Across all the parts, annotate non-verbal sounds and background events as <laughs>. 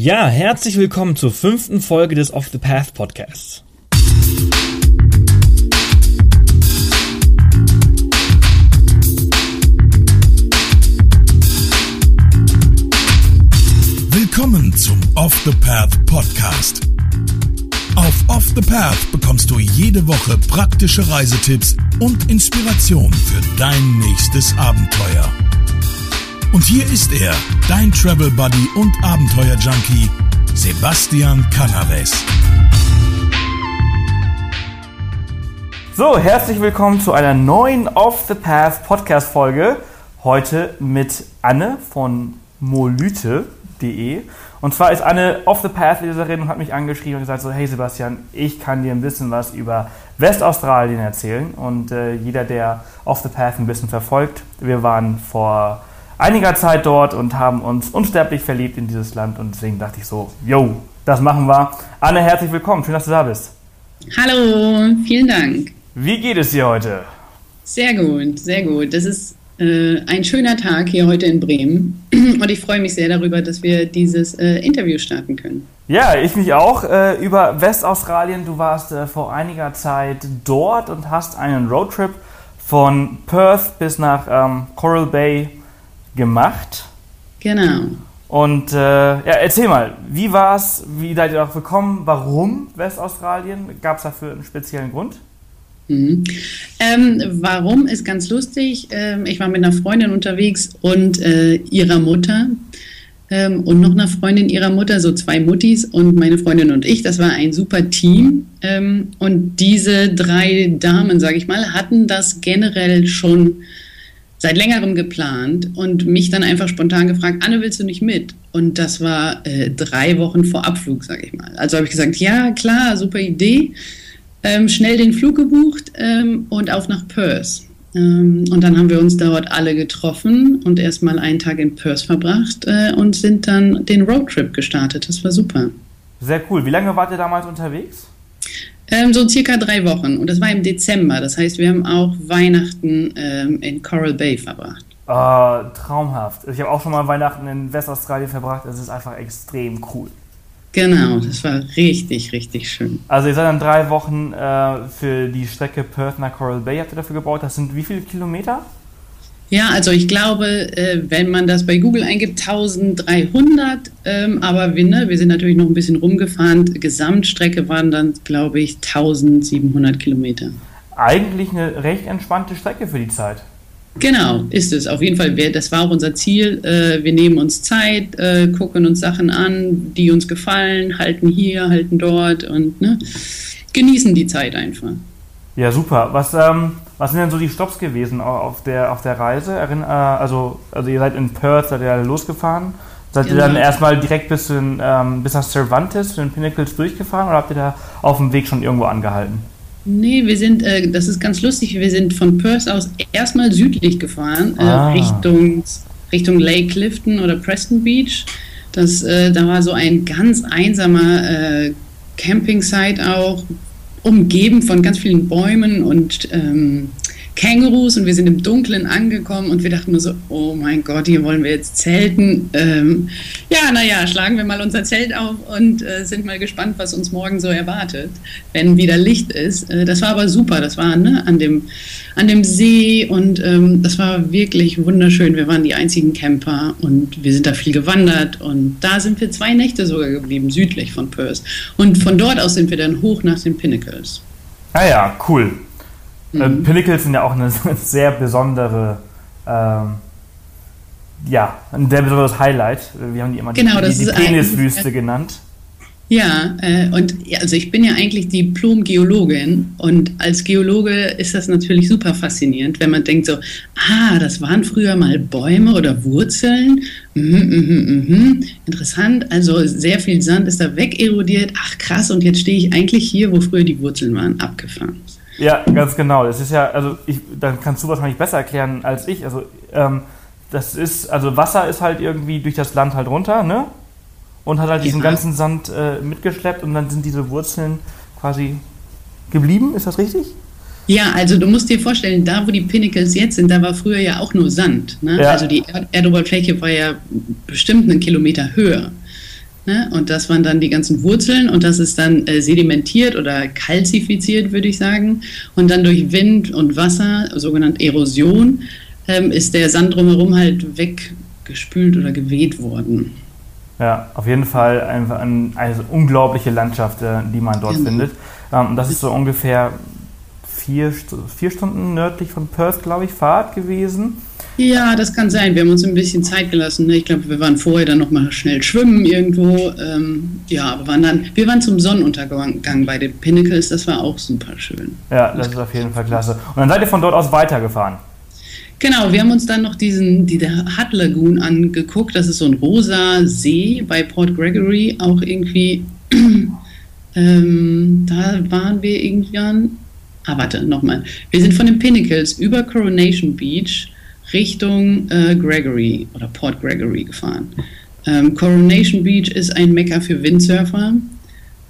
Ja, herzlich willkommen zur fünften Folge des Off the Path Podcasts. Willkommen zum Off the Path Podcast. Auf Off the Path bekommst du jede Woche praktische Reisetipps und Inspiration für dein nächstes Abenteuer. Und hier ist er, dein Travel Buddy und Abenteuer Junkie, Sebastian Canaves. So, herzlich willkommen zu einer neuen Off the Path Podcast Folge. Heute mit Anne von molyte.de. Und zwar ist Anne Off the Path Leserin und hat mich angeschrieben und gesagt so, hey Sebastian, ich kann dir ein bisschen was über Westaustralien erzählen. Und äh, jeder, der Off the Path ein bisschen verfolgt, wir waren vor einiger Zeit dort und haben uns unsterblich verliebt in dieses Land und deswegen dachte ich so, yo, das machen wir. Anne, herzlich willkommen, schön, dass du da bist. Hallo, vielen Dank. Wie geht es dir heute? Sehr gut, sehr gut. Das ist äh, ein schöner Tag hier heute in Bremen <clears throat> und ich freue mich sehr darüber, dass wir dieses äh, Interview starten können. Ja, ich mich auch äh, über Westaustralien. Du warst äh, vor einiger Zeit dort und hast einen Roadtrip von Perth bis nach ähm, Coral Bay gemacht. Genau. Und äh, ja, erzähl mal, wie war es, wie seid ihr darauf gekommen, warum Westaustralien? Gab es dafür einen speziellen Grund? Mhm. Ähm, warum ist ganz lustig. Ähm, ich war mit einer Freundin unterwegs und äh, ihrer Mutter ähm, und noch einer Freundin ihrer Mutter, so zwei Muttis und meine Freundin und ich. Das war ein super Team. Ähm, und diese drei Damen, sage ich mal, hatten das generell schon seit längerem geplant und mich dann einfach spontan gefragt, Anne, willst du nicht mit? Und das war äh, drei Wochen vor Abflug, sage ich mal. Also habe ich gesagt, ja, klar, super Idee. Ähm, schnell den Flug gebucht ähm, und auf nach Perth. Ähm, und dann haben wir uns dort alle getroffen und erstmal einen Tag in Perth verbracht äh, und sind dann den Roadtrip gestartet. Das war super. Sehr cool. Wie lange wart ihr damals unterwegs? Ähm, so circa drei Wochen. Und das war im Dezember. Das heißt, wir haben auch Weihnachten ähm, in Coral Bay verbracht. Uh, traumhaft. Ich habe auch schon mal Weihnachten in Westaustralien verbracht. Es ist einfach extrem cool. Genau, das war richtig, richtig schön. Also ihr seid dann drei Wochen äh, für die Strecke Perth nach Coral Bay habt ihr dafür gebaut. Das sind wie viele Kilometer? Ja, also ich glaube, äh, wenn man das bei Google eingibt, 1300, ähm, aber wir, ne, wir sind natürlich noch ein bisschen rumgefahren. Gesamtstrecke waren dann, glaube ich, 1700 Kilometer. Eigentlich eine recht entspannte Strecke für die Zeit. Genau, ist es. Auf jeden Fall, das war auch unser Ziel. Äh, wir nehmen uns Zeit, äh, gucken uns Sachen an, die uns gefallen, halten hier, halten dort und ne, genießen die Zeit einfach. Ja, super. Was, ähm, was sind denn so die Stops gewesen auf der, auf der Reise? Erinn, äh, also, also ihr seid in Perth, seid ihr losgefahren. Seid genau. ihr dann erstmal direkt bis, in, ähm, bis nach Cervantes, zu den Pinnacles durchgefahren oder habt ihr da auf dem Weg schon irgendwo angehalten? Nee, wir sind, äh, das ist ganz lustig, wir sind von Perth aus erstmal südlich gefahren, äh, ah. Richtung, Richtung Lake Clifton oder Preston Beach. Das, äh, da war so ein ganz einsamer äh, Camping-Site auch, umgeben von ganz vielen Bäumen und ähm, Kängurus und wir sind im Dunkeln angekommen und wir dachten nur so, oh mein Gott, hier wollen wir jetzt zelten. Ähm, ja, naja, schlagen wir mal unser Zelt auf und äh, sind mal gespannt, was uns morgen so erwartet, wenn wieder Licht ist. Äh, das war aber super, das war ne, an, dem, an dem See und ähm, das war wirklich wunderschön. Wir waren die einzigen Camper und wir sind da viel gewandert und da sind wir zwei Nächte sogar geblieben, südlich von Perth. Und von dort aus sind wir dann hoch nach den Pinnacles. Ah ja, cool. Äh, mhm. Pinnacles sind ja auch eine <laughs> sehr besondere, ähm, ja, ein sehr besonderes Highlight. Wir haben die immer genau, die, die, die Peniswüste genannt. Ja, äh, und also ich bin ja eigentlich Diplom-Geologin und als Geologe ist das natürlich super faszinierend, wenn man denkt so, ah, das waren früher mal Bäume oder Wurzeln. Mhm, mhm, mhm. Interessant, also sehr viel Sand ist da wegerodiert. Ach krass, und jetzt stehe ich eigentlich hier, wo früher die Wurzeln waren, abgefangen. Ja, ganz genau. Das ist ja, also ich, dann kannst du wahrscheinlich besser erklären als ich. Also ähm, das ist, also Wasser ist halt irgendwie durch das Land halt runter, ne? Und hat halt diesen ja. ganzen Sand äh, mitgeschleppt und dann sind diese Wurzeln quasi geblieben. Ist das richtig? Ja, also du musst dir vorstellen, da wo die Pinnacles jetzt sind, da war früher ja auch nur Sand. Ne? Ja. Also die Erdoberfläche war ja bestimmt einen Kilometer höher. Ne? Und das waren dann die ganzen Wurzeln und das ist dann äh, sedimentiert oder kalzifiziert, würde ich sagen. Und dann durch Wind und Wasser, sogenannte Erosion, ähm, ist der Sand drumherum halt weggespült oder geweht worden. Ja, auf jeden Fall eine, eine, eine unglaubliche Landschaft, äh, die man dort genau. findet. Ähm, das ist so ungefähr vier, vier Stunden nördlich von Perth, glaube ich, Fahrt gewesen. Ja, das kann sein. Wir haben uns ein bisschen Zeit gelassen. Ne? Ich glaube, wir waren vorher dann noch mal schnell schwimmen irgendwo. Ähm, ja, aber waren dann, wir waren zum Sonnenuntergang bei den Pinnacles. Das war auch super schön. Ja, das ist auf jeden Fall klasse. Und dann seid ihr von dort aus weitergefahren. Genau, wir haben uns dann noch diesen, die Hut Lagoon angeguckt. Das ist so ein rosa See bei Port Gregory, auch irgendwie. <clears throat> ähm, da waren wir irgendwann. Ah, warte, nochmal. Wir sind von den Pinnacles über Coronation Beach Richtung äh, Gregory oder Port Gregory gefahren. Ähm, Coronation Beach ist ein Mecker für Windsurfer.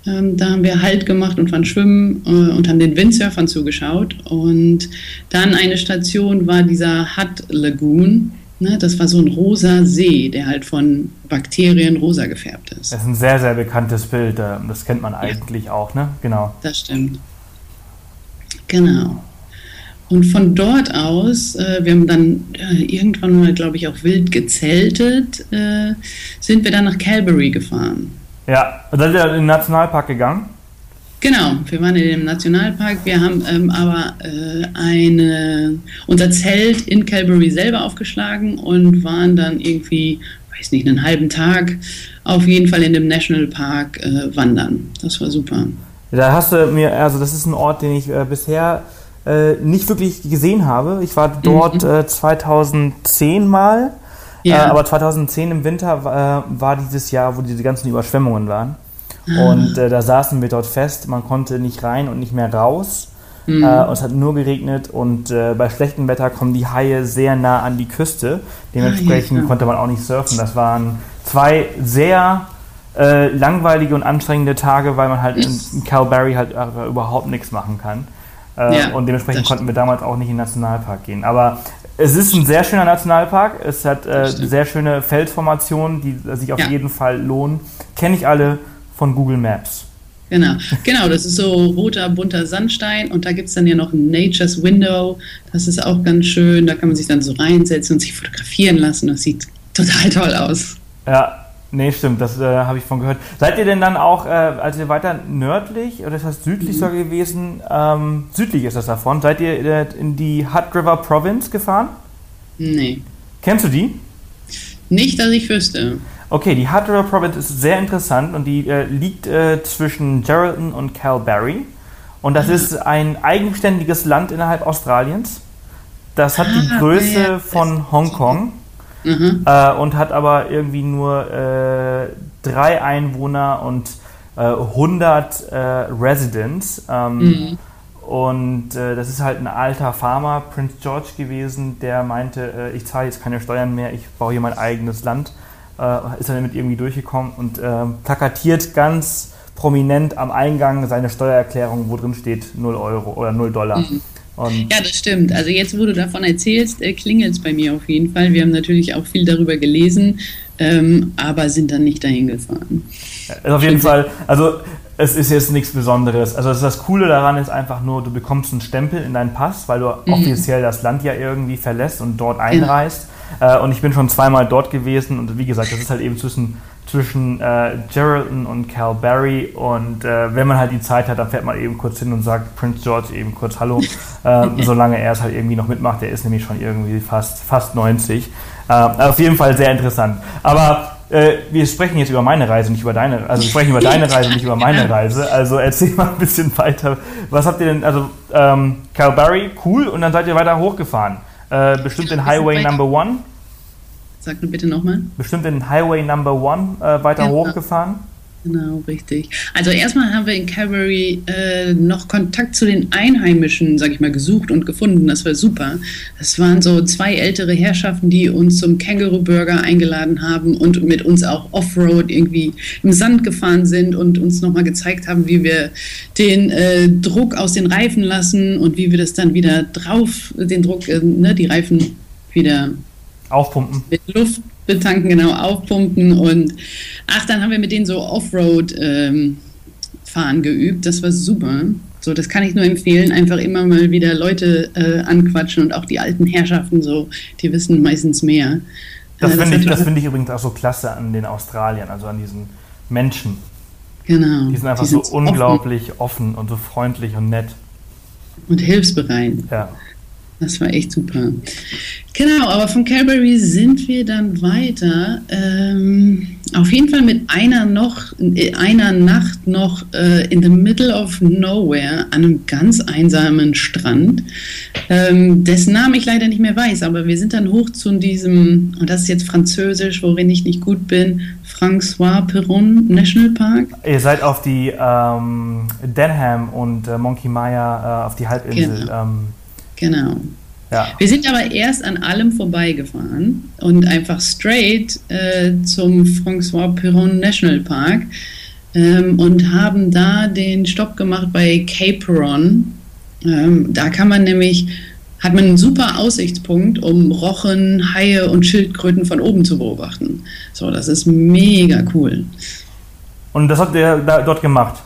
Ähm, da haben wir Halt gemacht und waren schwimmen äh, und haben den Windsurfern zugeschaut. Und dann eine Station war dieser Hut Lagoon. Ne, das war so ein rosa See, der halt von Bakterien rosa gefärbt ist. Das ist ein sehr, sehr bekanntes Bild. Äh, das kennt man eigentlich ja. auch, ne? Genau. Das stimmt. Genau. Und von dort aus, äh, wir haben dann äh, irgendwann mal, glaube ich, auch wild gezeltet, äh, sind wir dann nach Calgary gefahren. Ja, und dann sind wir in den Nationalpark gegangen? Genau, wir waren in dem Nationalpark. Wir haben ähm, aber äh, eine, unser Zelt in Calgary selber aufgeschlagen und waren dann irgendwie, weiß nicht, einen halben Tag auf jeden Fall in dem Nationalpark äh, wandern. Das war super. Da hast du mir, also das ist ein Ort, den ich äh, bisher äh, nicht wirklich gesehen habe. Ich war dort mhm. äh, 2010 mal, ja. äh, aber 2010 im Winter äh, war dieses Jahr, wo diese ganzen Überschwemmungen waren. Ah. Und äh, da saßen wir dort fest, man konnte nicht rein und nicht mehr raus. Mhm. Äh, und es hat nur geregnet und bei schlechtem Wetter kommen die Haie sehr nah an die Küste. Dementsprechend ah, ja. konnte man auch nicht surfen. Das waren zwei sehr äh, langweilige und anstrengende Tage, weil man halt in Calgary halt überhaupt nichts machen kann. Äh, ja, und dementsprechend konnten wir damals auch nicht in den Nationalpark gehen. Aber es ist ein sehr schöner Nationalpark. Es hat äh, sehr schöne Felsformationen, die sich auf ja. jeden Fall lohnen. Kenne ich alle von Google Maps. Genau, genau, das ist so roter, bunter Sandstein und da gibt es dann ja noch ein Nature's Window. Das ist auch ganz schön. Da kann man sich dann so reinsetzen und sich fotografieren lassen. Das sieht total toll aus. Ja, Nee, stimmt, das äh, habe ich von gehört. Seid ihr denn dann auch, äh, als ihr weiter nördlich, oder das heißt südlich mhm. sogar gewesen, ähm, südlich ist das davon, seid ihr äh, in die Hutt River Province gefahren? Nee. Kennst du die? Nicht, dass ich wüsste. Okay, die Hutt River Province ist sehr interessant und die äh, liegt äh, zwischen Geraldton und Calgary. Und das ah. ist ein eigenständiges Land innerhalb Australiens. Das hat ah, die Größe ja, von Hongkong mhm. äh, und hat aber irgendwie nur äh, drei Einwohner und äh, 100 äh, Residents. Ähm, mhm. Und äh, das ist halt ein alter Farmer, Prince George gewesen, der meinte, äh, ich zahle jetzt keine Steuern mehr, ich baue hier mein eigenes Land. ist dann damit irgendwie durchgekommen und plakatiert ganz prominent am Eingang seine Steuererklärung, wo drin steht 0 Euro oder 0 Dollar. Mhm. Und ja, das stimmt. Also jetzt, wo du davon erzählst, äh, klingelt es bei mir auf jeden Fall. Wir haben natürlich auch viel darüber gelesen, ähm, aber sind dann nicht dahin gefahren. Also auf jeden Fall, also es ist jetzt nichts Besonderes. Also das Coole daran ist einfach nur, du bekommst einen Stempel in deinen Pass, weil du mhm. offiziell das Land ja irgendwie verlässt und dort einreist. Genau. Äh, und ich bin schon zweimal dort gewesen und wie gesagt, das ist halt eben zwischen zwischen äh, Geraldton und Calberry und äh, wenn man halt die Zeit hat, dann fährt man eben kurz hin und sagt Prince George eben kurz Hallo, äh, <laughs> solange er es halt irgendwie noch mitmacht. Der ist nämlich schon irgendwie fast, fast 90. Äh, auf jeden Fall sehr interessant. Aber äh, wir sprechen jetzt über meine Reise, nicht über deine, also wir sprechen über deine Reise, nicht über meine <laughs> Reise. Also erzähl mal ein bisschen weiter. Was habt ihr denn, also ähm, Calberry, cool, und dann seid ihr weiter hochgefahren. Äh, bestimmt den Highway Number One. Sag nur bitte nochmal. Bestimmt den Highway Number One äh, weiter ja, hochgefahren. Genau, richtig. Also erstmal haben wir in Calgary äh, noch Kontakt zu den Einheimischen, sag ich mal, gesucht und gefunden. Das war super. Das waren so zwei ältere Herrschaften, die uns zum Känguru Burger eingeladen haben und mit uns auch Offroad irgendwie im Sand gefahren sind und uns nochmal gezeigt haben, wie wir den äh, Druck aus den Reifen lassen und wie wir das dann wieder drauf, den Druck, äh, ne, die Reifen wieder Aufpumpen. Mit Luft betanken, genau, aufpumpen und ach, dann haben wir mit denen so Offroad ähm, fahren geübt. Das war super. So, das kann ich nur empfehlen. Einfach immer mal wieder Leute äh, anquatschen und auch die alten Herrschaften so, die wissen meistens mehr. Das, äh, finde ich, das find ich übrigens auch so klasse an den Australiern, also an diesen Menschen. Genau. Die sind einfach die so unglaublich offen. offen und so freundlich und nett. Und hilfsbereit. Ja. Das war echt super. Genau, aber von Calgary sind wir dann weiter. Ähm, auf jeden Fall mit einer noch, einer Nacht noch äh, in the middle of nowhere an einem ganz einsamen Strand, ähm, dessen Namen ich leider nicht mehr weiß, aber wir sind dann hoch zu diesem, und das ist jetzt Französisch, worin ich nicht gut bin, François Perron National Park. Ihr seid auf die ähm, Denham und äh, Monkey Maya äh, auf die Halbinsel. Genau. Genau. Ja. Wir sind aber erst an allem vorbeigefahren und einfach straight äh, zum François Perron National Park ähm, und haben da den Stopp gemacht bei Cape Peron. Ähm, da kann man nämlich, hat man einen super Aussichtspunkt, um Rochen, Haie und Schildkröten von oben zu beobachten. So, das ist mega cool. Und das habt ihr da, dort gemacht?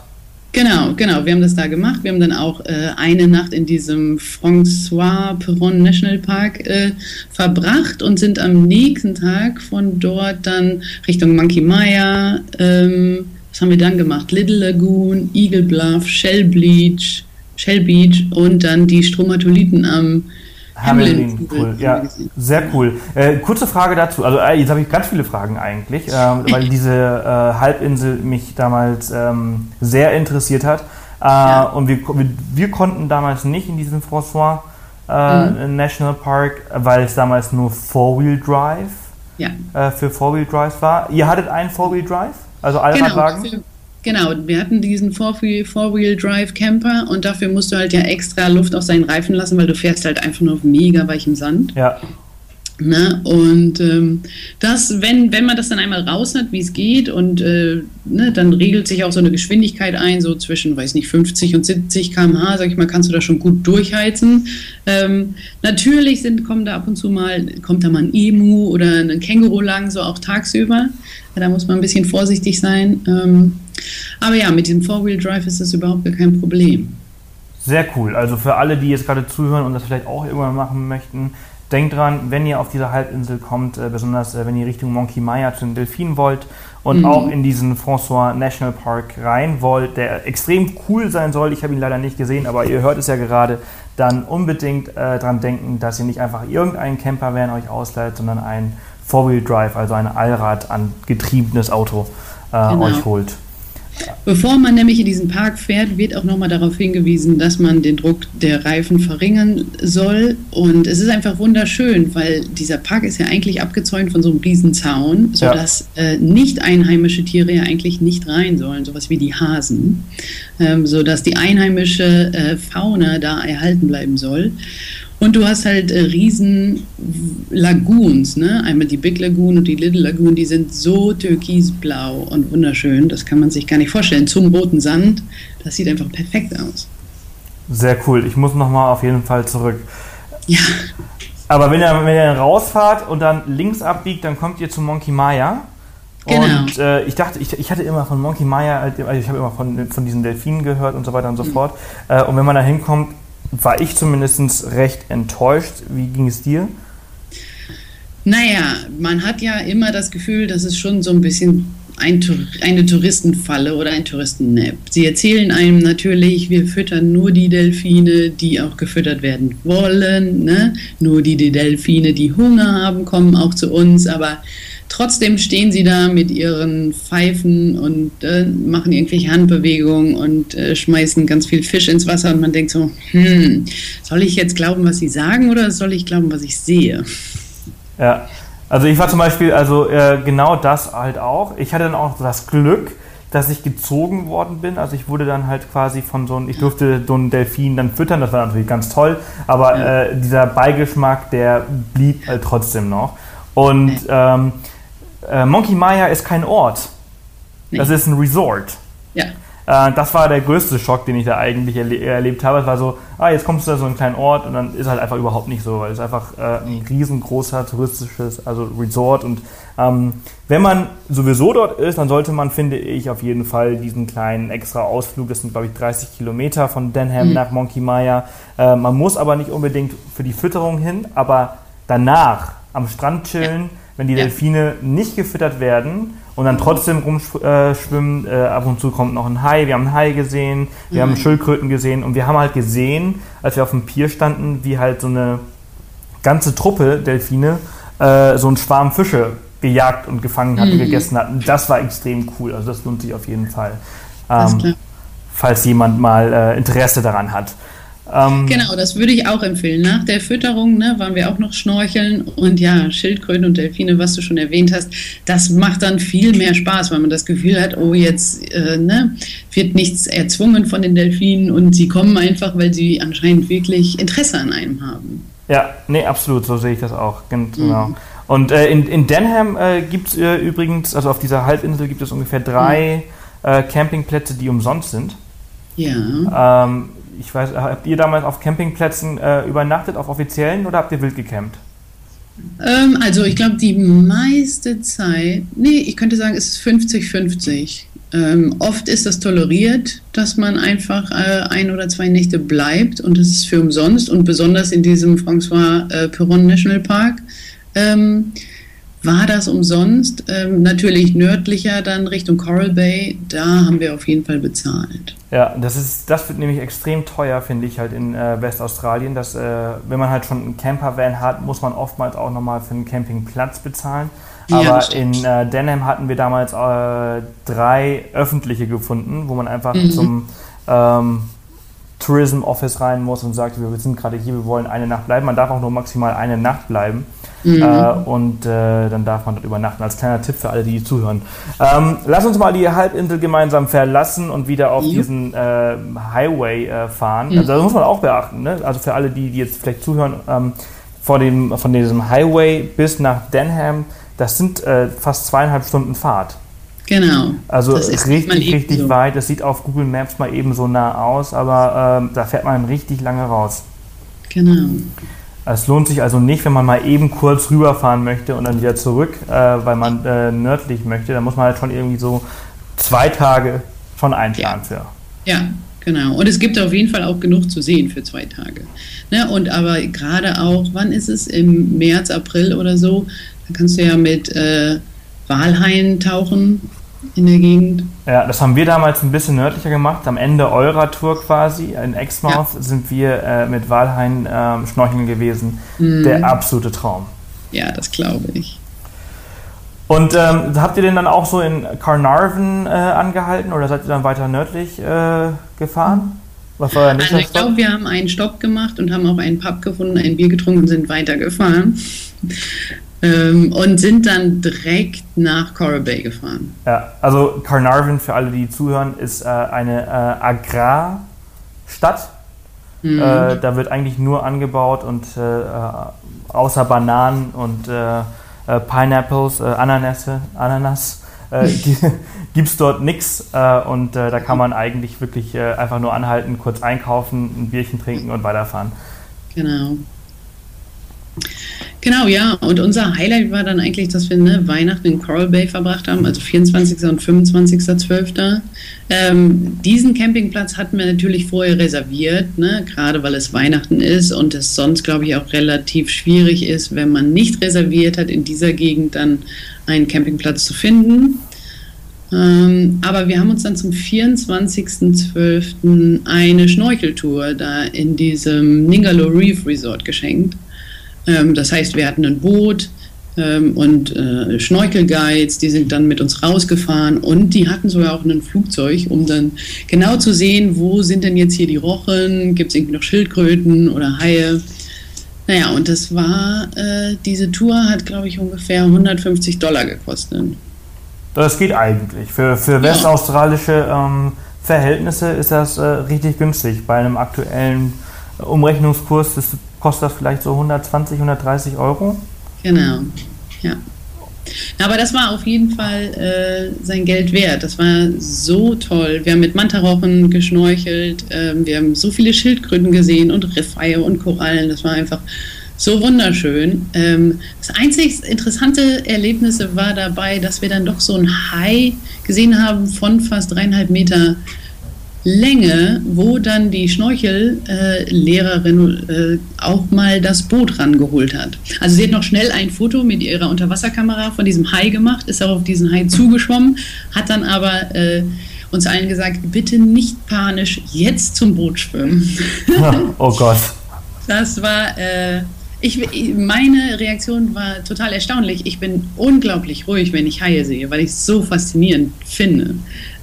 Genau, genau. Wir haben das da gemacht. Wir haben dann auch äh, eine Nacht in diesem François Perron National Park äh, verbracht und sind am nächsten Tag von dort dann Richtung Monkey Maya. Ähm, was haben wir dann gemacht? Little Lagoon, Eagle Bluff, Shell Beach, Shell Beach und dann die Stromatoliten am Hamelin, cool. Ja, sehr cool. Äh, kurze Frage dazu. Also äh, jetzt habe ich ganz viele Fragen eigentlich, äh, weil diese äh, Halbinsel mich damals ähm, sehr interessiert hat. Äh, ja. Und wir, wir, konnten damals nicht in diesem François äh, mhm. National Park, weil es damals nur Four-Wheel Drive ja. für Four-Wheel Drive war. Ihr hattet einen Four-Wheel Drive? Also Allradwagen? Genau, Genau, wir hatten diesen Four-Wheel-Drive-Camper und dafür musst du halt ja extra Luft auf seinen Reifen lassen, weil du fährst halt einfach nur auf mega weichem Sand. Ja. Ne? Und ähm, das, wenn, wenn man das dann einmal raus hat, wie es geht, und äh, ne, dann regelt sich auch so eine Geschwindigkeit ein, so zwischen, weiß nicht, 50 und 70 km/h, sag ich mal, kannst du da schon gut durchheizen. Ähm, natürlich sind, kommen da ab und zu mal, kommt da mal ein Emu oder ein Känguru lang, so auch tagsüber. Da muss man ein bisschen vorsichtig sein. Ähm, aber ja, mit dem Four-Wheel-Drive ist das überhaupt kein Problem. Sehr cool. Also für alle, die jetzt gerade zuhören und das vielleicht auch irgendwann machen möchten, denkt dran, wenn ihr auf diese Halbinsel kommt, äh, besonders äh, wenn ihr Richtung Monkey Maya zu den Delfinen wollt und mhm. auch in diesen François National Park rein wollt, der extrem cool sein soll. Ich habe ihn leider nicht gesehen, aber ihr hört es ja gerade. Dann unbedingt äh, dran denken, dass ihr nicht einfach irgendeinen Campervan euch ausleiht, sondern ein Four-Wheel Drive, also ein Allrad angetriebenes Auto äh, genau. euch holt. Bevor man nämlich in diesen Park fährt, wird auch nochmal darauf hingewiesen, dass man den Druck der Reifen verringern soll. Und es ist einfach wunderschön, weil dieser Park ist ja eigentlich abgezäunt von so einem Riesenzaun, sodass ja. äh, nicht einheimische Tiere ja eigentlich nicht rein sollen, sowas wie die Hasen, ähm, sodass die einheimische äh, Fauna da erhalten bleiben soll. Und du hast halt äh, riesen Lagoons, ne? Einmal die Big Lagoon und die Little Lagoon, die sind so türkisblau und wunderschön, das kann man sich gar nicht vorstellen. Zum roten Sand, das sieht einfach perfekt aus. Sehr cool. Ich muss nochmal auf jeden Fall zurück. Ja. Aber wenn ihr, wenn ihr rausfahrt und dann links abbiegt, dann kommt ihr zu Monkey Maya. Genau. Und äh, ich dachte, ich, ich hatte immer von Monkey Maya, also ich habe immer von, von diesen Delfinen gehört und so weiter und so mhm. fort. Äh, und wenn man da hinkommt, war ich zumindest recht enttäuscht. Wie ging es dir? Naja, man hat ja immer das Gefühl, dass es schon so ein bisschen ein, eine Touristenfalle oder ein Touristennap. Sie erzählen einem natürlich, wir füttern nur die Delfine, die auch gefüttert werden wollen. Ne? Nur die, die Delfine, die Hunger haben, kommen auch zu uns. Aber Trotzdem stehen sie da mit ihren Pfeifen und äh, machen irgendwelche Handbewegungen und äh, schmeißen ganz viel Fisch ins Wasser und man denkt so, hm, soll ich jetzt glauben, was sie sagen oder soll ich glauben, was ich sehe? Ja, also ich war zum Beispiel, also äh, genau das halt auch. Ich hatte dann auch das Glück, dass ich gezogen worden bin. Also ich wurde dann halt quasi von so einem, ich durfte so einen Delfin dann füttern, das war natürlich ganz toll, aber äh, dieser Beigeschmack, der blieb halt trotzdem noch. Und ähm, äh, Monkey Maya ist kein Ort. Nee. Das ist ein Resort. Ja. Äh, das war der größte Schock, den ich da eigentlich erle erlebt habe. Es war so, ah, jetzt kommst du da so einen kleinen Ort und dann ist halt einfach überhaupt nicht so, weil es einfach äh, ein riesengroßer touristisches, also Resort und ähm, wenn man sowieso dort ist, dann sollte man, finde ich, auf jeden Fall diesen kleinen extra Ausflug, das sind glaube ich 30 Kilometer von Denham mhm. nach Monkey Maya. Äh, man muss aber nicht unbedingt für die Fütterung hin, aber danach am Strand chillen, ja. Wenn die Delfine nicht gefüttert werden und dann trotzdem rumschwimmen. Äh, ab und zu kommt noch ein Hai. Wir haben einen Hai gesehen, wir mhm. haben Schildkröten gesehen und wir haben halt gesehen, als wir auf dem Pier standen, wie halt so eine ganze Truppe Delfine äh, so einen Schwarm Fische gejagt und gefangen hat mhm. und gegessen hat. Das war extrem cool. Also das lohnt sich auf jeden Fall. Ähm, falls jemand mal äh, Interesse daran hat. Ähm, genau, das würde ich auch empfehlen. Nach der Fütterung ne, waren wir auch noch schnorcheln und ja, Schildkröten und Delfine, was du schon erwähnt hast, das macht dann viel mehr Spaß, weil man das Gefühl hat, oh, jetzt äh, ne, wird nichts erzwungen von den Delfinen und sie kommen einfach, weil sie anscheinend wirklich Interesse an einem haben. Ja, nee, absolut, so sehe ich das auch. Genau. Mhm. Und äh, in, in Denham äh, gibt es äh, übrigens, also auf dieser Halbinsel gibt es ungefähr drei mhm. Campingplätze, die umsonst sind. Ja. Ähm, ich weiß, habt ihr damals auf Campingplätzen äh, übernachtet, auf offiziellen, oder habt ihr wild gecampt? Ähm, also ich glaube, die meiste Zeit, nee, ich könnte sagen, es ist 50-50. Ähm, oft ist das toleriert, dass man einfach äh, ein oder zwei Nächte bleibt und das ist für umsonst und besonders in diesem François äh, Perron National Park. Ähm, war das umsonst. Ähm, natürlich nördlicher dann Richtung Coral Bay, da haben wir auf jeden Fall bezahlt. Ja, das ist, das wird nämlich extrem teuer, finde ich, halt in äh, Westaustralien. Dass, äh, wenn man halt schon einen Campervan hat, muss man oftmals auch nochmal für einen Campingplatz bezahlen. Aber ja, in äh, Denham hatten wir damals äh, drei öffentliche gefunden, wo man einfach mhm. zum ähm, Tourism Office rein muss und sagt, wir sind gerade hier, wir wollen eine Nacht bleiben. Man darf auch nur maximal eine Nacht bleiben. Mhm. Äh, und äh, dann darf man dort übernachten. Als kleiner Tipp für alle, die zuhören. Ähm, lass uns mal die Halbinsel gemeinsam verlassen und wieder auf mhm. diesen äh, Highway äh, fahren. Mhm. Also das muss man auch beachten. Ne? Also für alle, die, die jetzt vielleicht zuhören, ähm, vor dem, von diesem Highway bis nach Denham, das sind äh, fast zweieinhalb Stunden Fahrt. Genau. Also richtig, richtig so. weit. Das sieht auf Google Maps mal eben so nah aus, aber ähm, da fährt man richtig lange raus. Genau. Es lohnt sich also nicht, wenn man mal eben kurz rüberfahren möchte und dann wieder zurück, äh, weil man äh, nördlich möchte. Da muss man halt schon irgendwie so zwei Tage schon einplanen ja. für. Ja, genau. Und es gibt auf jeden Fall auch genug zu sehen für zwei Tage. Ne? Und aber gerade auch, wann ist es? Im März, April oder so, da kannst du ja mit äh, Walhaien tauchen in der Gegend. Ja, das haben wir damals ein bisschen nördlicher gemacht. Am Ende eurer Tour quasi in Exmouth ja. sind wir äh, mit Walhain äh, schnorcheln gewesen. Mhm. Der absolute Traum. Ja, das glaube ich. Und ähm, habt ihr den dann auch so in Carnarvon äh, angehalten oder seid ihr dann weiter nördlich äh, gefahren? Was war also ich glaube, wir haben einen Stopp gemacht und haben auch einen Pub gefunden, ein Bier getrunken und sind weitergefahren ähm, und sind dann direkt nach Coral Bay gefahren. Ja, also Carnarvon, für alle, die zuhören, ist äh, eine äh, Agrarstadt. Mhm. Äh, da wird eigentlich nur angebaut und äh, äh, außer Bananen und äh, Pineapples, Ananässe, Ananas, <laughs> gibt es dort nichts und da kann man eigentlich wirklich einfach nur anhalten, kurz einkaufen, ein Bierchen trinken und weiterfahren. Genau. Genau, ja. Und unser Highlight war dann eigentlich, dass wir ne, Weihnachten in Coral Bay verbracht haben, also 24. und 25.12. Ähm, diesen Campingplatz hatten wir natürlich vorher reserviert, ne, gerade weil es Weihnachten ist und es sonst, glaube ich, auch relativ schwierig ist, wenn man nicht reserviert hat, in dieser Gegend dann einen Campingplatz zu finden. Ähm, aber wir haben uns dann zum 24.12. eine Schnorcheltour da in diesem Ningalo Reef Resort geschenkt. Ähm, das heißt, wir hatten ein Boot ähm, und äh, Schnorchelguides, die sind dann mit uns rausgefahren und die hatten sogar auch ein Flugzeug, um dann genau zu sehen, wo sind denn jetzt hier die Rochen, gibt es irgendwie noch Schildkröten oder Haie. Naja, und das war, äh, diese Tour hat, glaube ich, ungefähr 150 Dollar gekostet. Das geht eigentlich. Für, für westaustralische ähm, Verhältnisse ist das äh, richtig günstig. Bei einem aktuellen Umrechnungskurs ist kostet das vielleicht so 120, 130 Euro. Genau, ja. Aber das war auf jeden Fall äh, sein Geld wert. Das war so toll. Wir haben mit Mantarochen geschnorchelt, äh, wir haben so viele Schildkröten gesehen und Riffhaie und Korallen. Das war einfach so wunderschön. Ähm, das einzig interessante Erlebnis war dabei, dass wir dann doch so ein Hai gesehen haben von fast dreieinhalb Meter Länge, wo dann die Schnorchellehrerin äh, auch mal das Boot rangeholt hat. Also sie hat noch schnell ein Foto mit ihrer Unterwasserkamera von diesem Hai gemacht, ist auch auf diesen Hai zugeschwommen, hat dann aber äh, uns allen gesagt, bitte nicht panisch jetzt zum Boot schwimmen. oh <laughs> Gott. Das war, äh, ich, meine Reaktion war total erstaunlich. Ich bin unglaublich ruhig, wenn ich Haie sehe, weil ich es so faszinierend finde.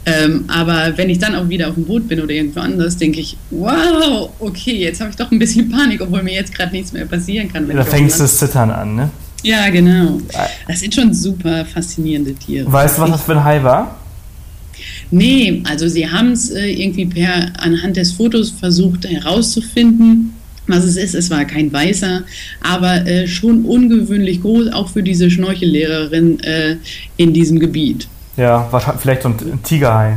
Ähm, aber wenn ich dann auch wieder auf dem Boot bin oder irgendwo anders, denke ich, wow, okay, jetzt habe ich doch ein bisschen Panik, obwohl mir jetzt gerade nichts mehr passieren kann. da fängst du das Zittern an, ne? Ja, genau. Das sind schon super faszinierende Tiere. Weißt du, was das für ein Hai war? Nee, also sie haben es äh, irgendwie per anhand des Fotos versucht herauszufinden, was es ist. Es war kein weißer, aber äh, schon ungewöhnlich groß, auch für diese Schnorchellehrerin äh, in diesem Gebiet. Ja, wahrscheinlich vielleicht so ein Tigerhai.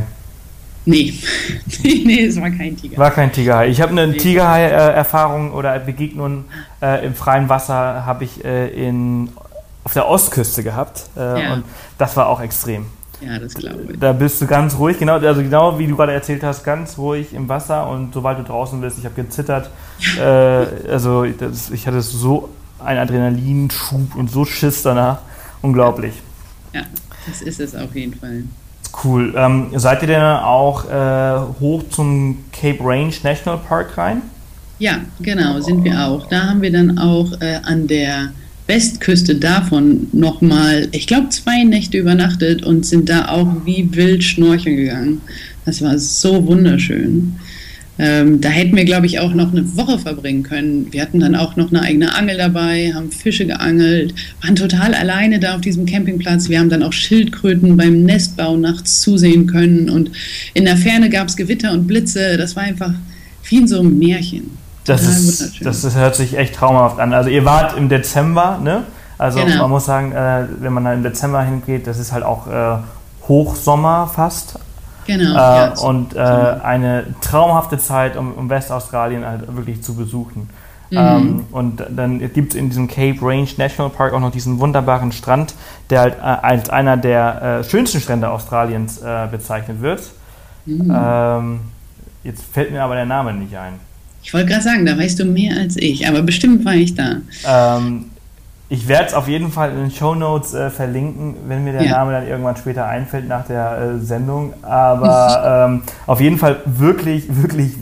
Nee. <laughs> nee, es war kein Tigerhai. War kein Tigerhai. Ich habe eine nee. Tigerhai-Erfahrung oder Begegnung äh, im freien Wasser habe ich äh, in, auf der Ostküste gehabt. Äh, ja. Und das war auch extrem. Ja, das glaube ich. Da bist du ganz ruhig, genau, also genau wie du gerade erzählt hast, ganz ruhig im Wasser und sobald du draußen bist, ich habe gezittert. äh, also das, ich hatte so einen Adrenalinschub und so Schiss danach. Unglaublich. Ja. Das ist es auf jeden Fall. Cool. Ähm, seid ihr denn auch äh, hoch zum Cape Range National Park rein? Ja, genau, sind wir auch. Da haben wir dann auch äh, an der Westküste davon nochmal, ich glaube, zwei Nächte übernachtet und sind da auch wie wild schnorcheln gegangen. Das war so wunderschön. Ähm, da hätten wir, glaube ich, auch noch eine Woche verbringen können. Wir hatten dann auch noch eine eigene Angel dabei, haben Fische geangelt, waren total alleine da auf diesem Campingplatz. Wir haben dann auch Schildkröten beim Nestbau nachts zusehen können und in der Ferne gab es Gewitter und Blitze. Das war einfach wie in so einem Märchen. Das, ist, das ist, hört sich echt traumhaft an. Also ihr wart im Dezember, ne? Also genau. man muss sagen, äh, wenn man da im Dezember hingeht, das ist halt auch äh, Hochsommer fast. Genau. Äh, ja, und äh, eine traumhafte Zeit, um, um, Westaustralien halt wirklich zu besuchen. Mhm. Ähm, und dann gibt es in diesem Cape Range National Park auch noch diesen wunderbaren Strand, der halt äh, als einer der äh, schönsten Strände Australiens äh, bezeichnet wird. Mhm. Ähm, jetzt fällt mir aber der Name nicht ein. Ich wollte gerade sagen, da weißt du mehr als ich, aber bestimmt war ich da. Ähm, ich werde es auf jeden Fall in den Show Notes äh, verlinken, wenn mir der ja. Name dann irgendwann später einfällt nach der äh, Sendung. Aber <laughs> ähm, auf jeden Fall wirklich, wirklich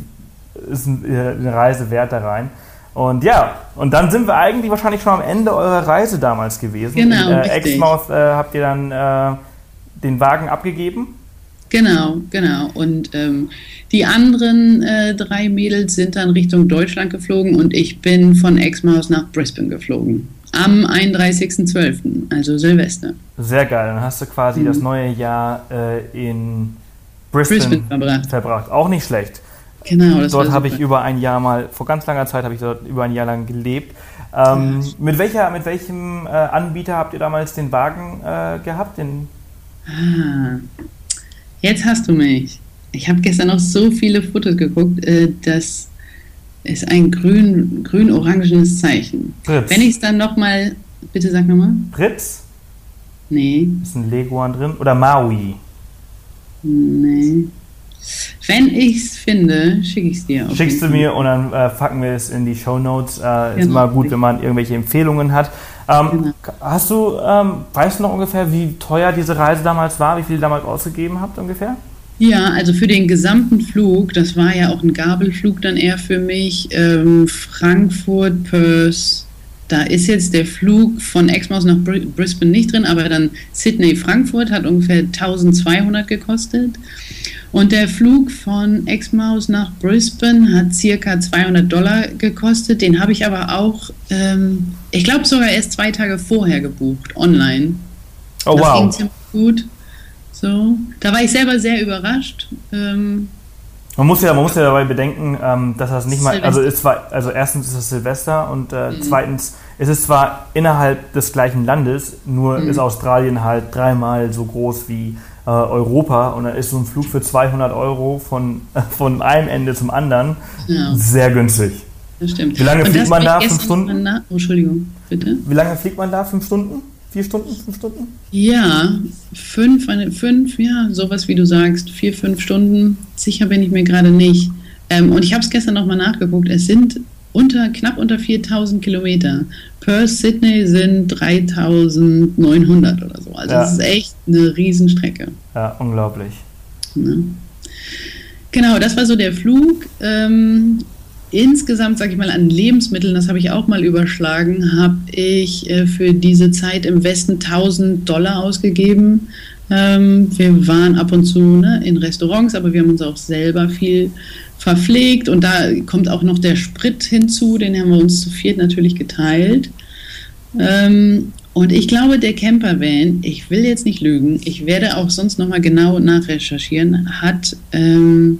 ist ein, äh, eine Reise wert da rein. Und ja, und dann sind wir eigentlich wahrscheinlich schon am Ende eurer Reise damals gewesen. Genau. In äh, Exmouth äh, habt ihr dann äh, den Wagen abgegeben. Genau, genau. Und ähm, die anderen äh, drei Mädels sind dann Richtung Deutschland geflogen und ich bin von Exmouth nach Brisbane geflogen. Am 31.12., also Silvester. Sehr geil. Dann hast du quasi mhm. das neue Jahr äh, in Brisbane, Brisbane verbracht. verbracht. Auch nicht schlecht. Genau, das Dort habe ich über ein Jahr mal, vor ganz langer Zeit habe ich dort über ein Jahr lang gelebt. Ähm, ja. mit, welcher, mit welchem äh, Anbieter habt ihr damals den Wagen äh, gehabt? Den ah, jetzt hast du mich. Ich habe gestern noch so viele Fotos geguckt, äh, dass ist ein grün, grün-orangenes Zeichen. Fritz. Wenn ich es dann nochmal, bitte sag nochmal. Fritz? Nee. Ist ein Leguan drin? Oder Maui? Nee. Wenn ich es finde, schicke ich es dir. Schickst du mir und dann äh, packen wir es in die Show Notes. Äh, genau. Ist immer gut, wenn man irgendwelche Empfehlungen hat. Ähm, genau. Hast du, ähm, weißt du noch ungefähr, wie teuer diese Reise damals war, wie viel ihr damals ausgegeben habt ungefähr? Ja, also für den gesamten Flug, das war ja auch ein Gabelflug dann eher für mich, ähm, Frankfurt, Perth, da ist jetzt der Flug von Exmouth nach Brisbane nicht drin, aber dann Sydney-Frankfurt hat ungefähr 1200 gekostet. Und der Flug von Exmouth nach Brisbane hat circa 200 Dollar gekostet. Den habe ich aber auch, ähm, ich glaube sogar erst zwei Tage vorher gebucht, online. Oh das wow. Ging ziemlich gut. So, da war ich selber sehr überrascht. Ähm, Man muss ja, man muss ja dabei bedenken, ähm, dass das nicht mal, also ist zwar, also erstens ist es Silvester und äh, mhm. zweitens ist es zwar innerhalb des gleichen Landes, nur mhm. ist Australien halt dreimal so groß wie äh, Europa und dann ist so ein Flug für 200 Euro von, äh, <laughs> von einem Ende zum anderen ja. sehr günstig. Das stimmt. Wie lange und fliegt man da? Fünf Stunden? Oh, Entschuldigung, bitte. Wie lange fliegt man da? Fünf Stunden? Vier Stunden? Fünf Stunden? Ja, fünf, fünf, ja, sowas wie du sagst, vier, fünf Stunden. Sicher bin ich mir gerade nicht. Ähm, und ich habe es gestern nochmal nachgeguckt. Es sind unter, knapp unter 4000 Kilometer. Perth, Sydney sind 3900 oder so. Also ja. das ist echt eine Riesenstrecke. Ja, unglaublich. Ja. Genau, das war so der Flug. Ähm, insgesamt, sage ich mal, an Lebensmitteln, das habe ich auch mal überschlagen, habe ich äh, für diese Zeit im Westen 1000 Dollar ausgegeben. Ähm, wir waren ab und zu ne, in Restaurants, aber wir haben uns auch selber viel verpflegt und da kommt auch noch der Sprit hinzu, den haben wir uns zu viert natürlich geteilt. Ähm, und ich glaube, der Campervan, ich will jetzt nicht lügen, ich werde auch sonst nochmal genau nachrecherchieren, hat ähm,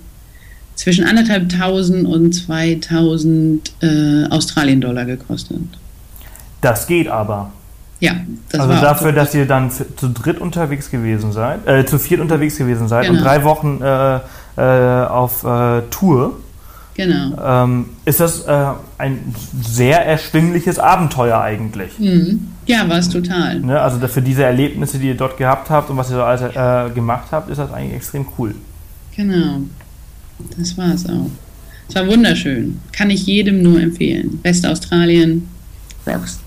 zwischen anderthalbtausend und 2000 äh, Australien-Dollar gekostet. Das geht aber. Ja, das also war dafür, dass ihr dann zu dritt unterwegs gewesen seid, äh, zu viert unterwegs gewesen seid genau. und drei Wochen äh, äh, auf äh, Tour. Genau. Ähm, ist das äh, ein sehr erschwingliches Abenteuer eigentlich? Mhm. Ja, war es total. Ne? Also für diese Erlebnisse, die ihr dort gehabt habt und was ihr so alles äh, gemacht habt, ist das eigentlich extrem cool. Genau. Das war es auch. Es war wunderschön. Kann ich jedem nur empfehlen. Westaustralien. Selbst.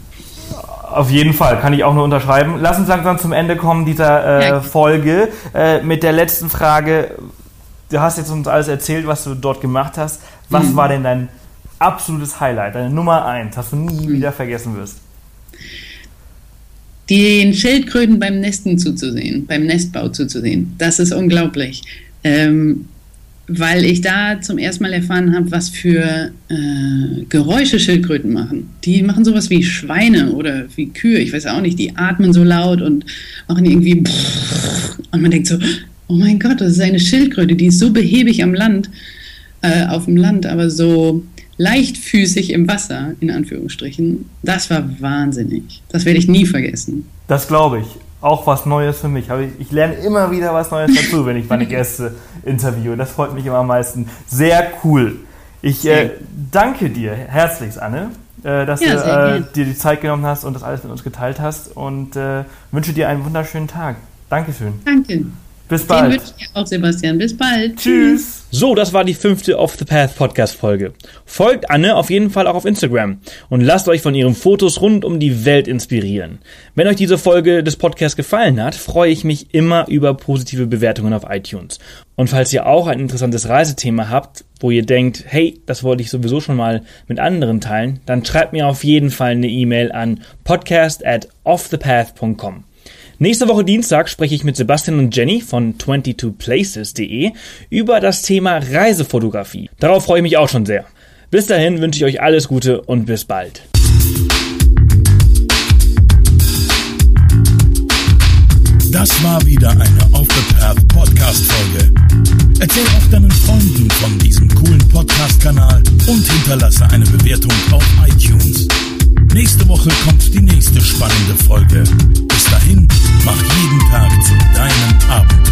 Auf jeden Fall, kann ich auch nur unterschreiben. Lass uns langsam zum Ende kommen dieser äh, ja. Folge äh, mit der letzten Frage. Du hast jetzt uns alles erzählt, was du dort gemacht hast. Was mhm. war denn dein absolutes Highlight, deine Nummer eins, was du nie mhm. wieder vergessen wirst? Den Schildkröten beim Nesten zuzusehen, beim Nestbau zuzusehen. Das ist unglaublich. Ähm, weil ich da zum ersten Mal erfahren habe, was für äh, Geräusche Schildkröten machen. Die machen sowas wie Schweine oder wie Kühe, ich weiß auch nicht, die atmen so laut und machen irgendwie und man denkt so, oh mein Gott, das ist eine Schildkröte, die ist so behäbig am Land, äh, auf dem Land, aber so leichtfüßig im Wasser, in Anführungsstrichen. Das war wahnsinnig. Das werde ich nie vergessen. Das glaube ich auch was Neues für mich. Ich lerne immer wieder was Neues dazu, wenn ich meine <laughs> Gäste interviewe. Das freut mich immer am meisten. Sehr cool. Ich äh, danke dir herzlichst, Anne, äh, dass ja, du äh, dir die Zeit genommen hast und das alles mit uns geteilt hast und äh, wünsche dir einen wunderschönen Tag. Dankeschön. Danke. Bis bald. Den wünsche ich auch, Sebastian. Bis bald. Tschüss. So, das war die fünfte Off the Path Podcast Folge. Folgt Anne auf jeden Fall auch auf Instagram und lasst euch von ihren Fotos rund um die Welt inspirieren. Wenn euch diese Folge des Podcasts gefallen hat, freue ich mich immer über positive Bewertungen auf iTunes. Und falls ihr auch ein interessantes Reisethema habt, wo ihr denkt, hey, das wollte ich sowieso schon mal mit anderen teilen, dann schreibt mir auf jeden Fall eine E-Mail an podcast at offthepath.com. Nächste Woche Dienstag spreche ich mit Sebastian und Jenny von 22places.de über das Thema Reisefotografie. Darauf freue ich mich auch schon sehr. Bis dahin wünsche ich euch alles Gute und bis bald. Das war wieder eine Off the Path Podcast Folge. Erzähl auch deinen Freunden von diesem coolen Podcast-Kanal und hinterlasse eine Bewertung auf iTunes. Nächste Woche kommt die nächste spannende Folge. Dahin, mach jeden Tag zu deinem Abenteuer.